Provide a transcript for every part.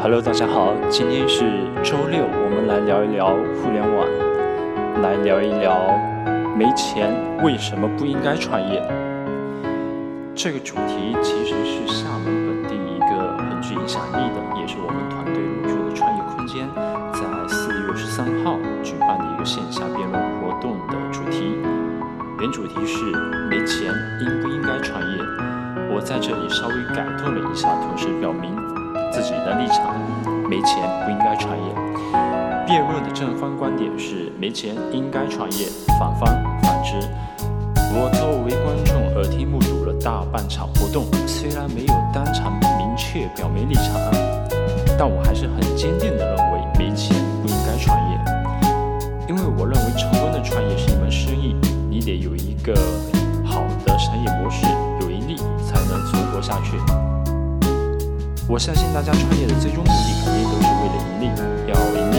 Hello，大家好，今天是周六，我们来聊一聊互联网，来聊一聊没钱为什么不应该创业。这个主题其实是厦门本地一个很具影响力的，也是我们团队入驻的创业空间，在四月十三号举办的一个线下辩论活动的主题。原主题是没钱应不应该创业？我在这里稍微改动了一下，同时表明己的立场：没钱不应该创业。辩论的正方观点是没钱应该创业，反方反之。我作为观众耳听目睹了大半场活动，虽然没有当场明确表明立场，但我还是很坚定地认为没钱不应该创业，因为我认为成功的创业是一门生意，你得有一个好的商业模式，有盈利才能存活下去。我相信大家创业的最终目的肯定都是为了盈利，要盈利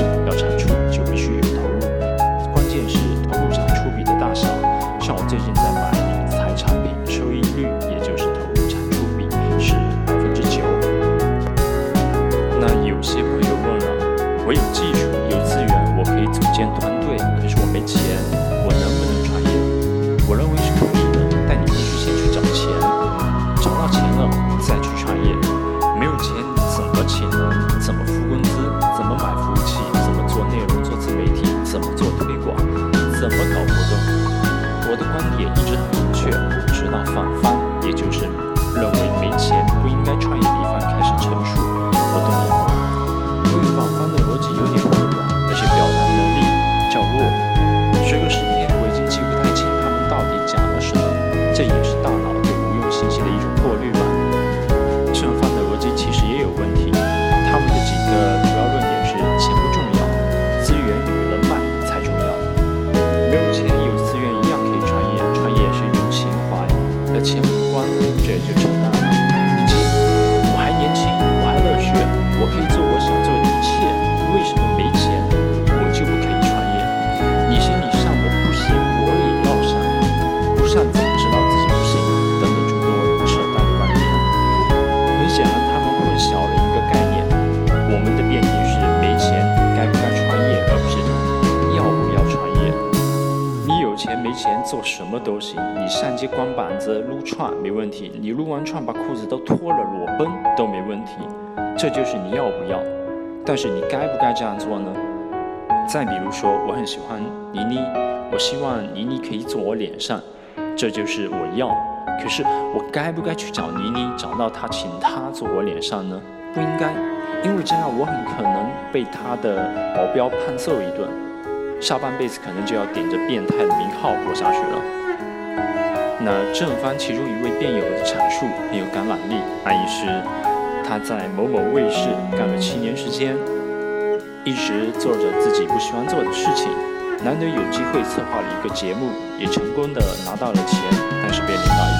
钱无关，这就扯淡做什么都行，你上街光膀子撸串没问题，你撸完串把裤子都脱了裸奔都没问题，这就是你要不要。但是你该不该这样做呢？再比如说，我很喜欢倪妮，我希望倪妮可以坐我脸上，这就是我要。可是我该不该去找倪妮，找到她，请她做我脸上呢？不应该，因为这样我很可能被她的保镖胖揍一顿，下半辈子可能就要顶着变态的名号过下去了。那正方其中一位辩友的阐述很有感染力，那意是他在某某卫视干了七年时间，一直做着自己不喜欢做的事情，难得有机会策划了一个节目，也成功的拿到了钱，但是被领导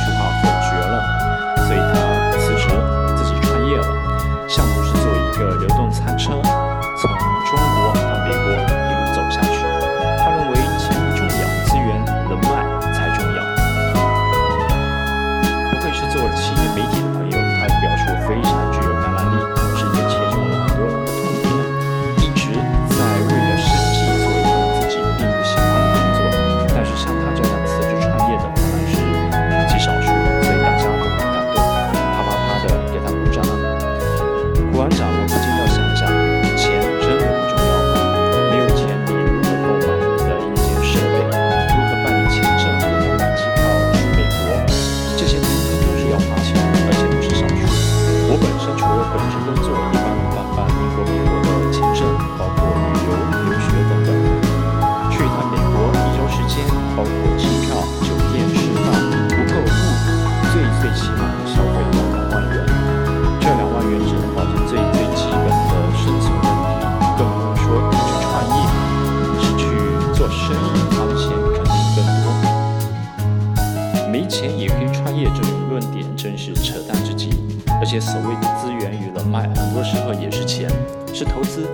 钱也可以创业，这种论点真是扯淡至极。而且所谓的资源与人脉，很多时候也是钱，是投资。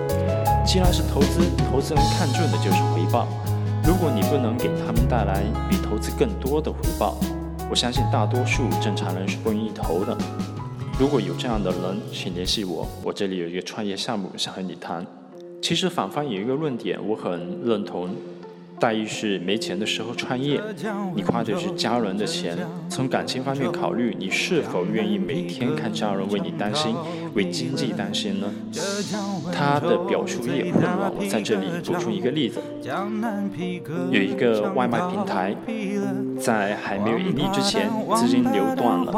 既然是投资，投资人看重的就是回报。如果你不能给他们带来比投资更多的回报，我相信大多数正常人是不愿意投的。如果有这样的人，请联系我，我这里有一个创业项目想和你谈。其实反方有一个论点，我很认同。大意是没钱的时候创业，你花的是家人的钱。从感情方面考虑，你是否愿意每天看家人为你担心，为经济担心呢？他的表述也混乱。我在这里补充一个例子：有一个外卖平台，在还没有盈利之前，资金流断了，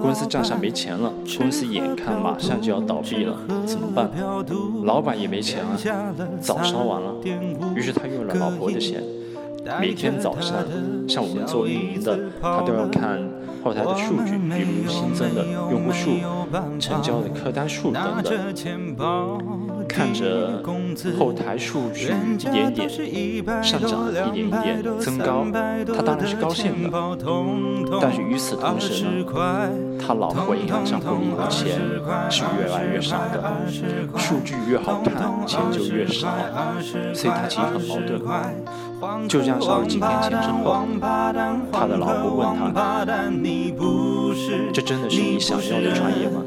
公司账上没钱了，公司眼看马上就要倒闭了，怎么办？老板也没钱了，早烧完了，于是他用了老婆的钱。每天早上，像我们做运营的，他都要看后台的数据，比如新增的用户数、成交的客单数等等。看着后台数据一点点上涨，一点一点增高，他当然是高兴的。但是与此同时呢，他老婆银行账户里的钱是越来越少的，数据越好看，钱就越少，所以他其实很矛盾。就这样烧了几天钱之后，他的老婆问他：“这真的。是你想要的创业吗？”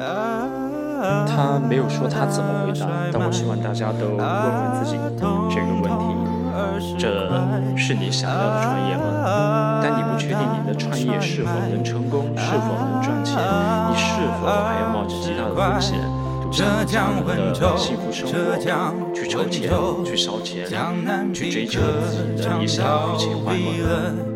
他没有说他怎么回答，但我希望大家都问问自己这个问题：这是你想要的创业吗？但你不确定你的创业是否能成功，是否能赚钱，你是否还要冒着极大的风险，赌上家人的幸福生活，去筹钱，去烧钱，去追求自己的理想与情怀吗？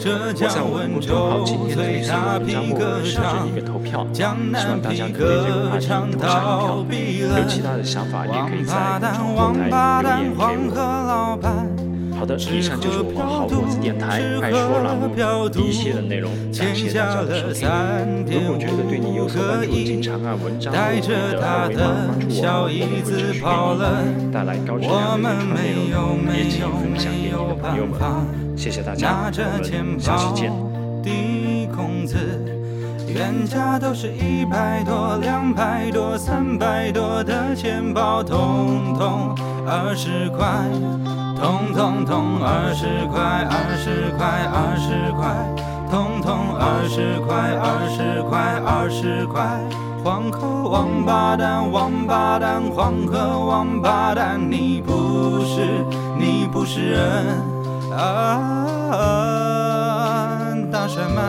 我在我们公众号今天推送的文章末尾设置一个投票，希望大家可以对这个话题投上一票。有其他的想法，也可以在公众后台留言给我。好的，以上就是我们好果子电台爱说栏目第一期的内容，感谢大家的收听。如果觉得对你有所帮助，经常按文章后面的二维码关注我，我们会持续给你带来高质量的原创内容，也请分享给你的朋友们。谢谢大家，我们下期见。原价都是一百多、两百多、三百多的钱包，二十块，通通通二十块，二十块，二十块，通通二十块，二十块，二十块。黄河王八蛋，王八蛋，黄河王八蛋，你不是，你不是人。啊，大山脉，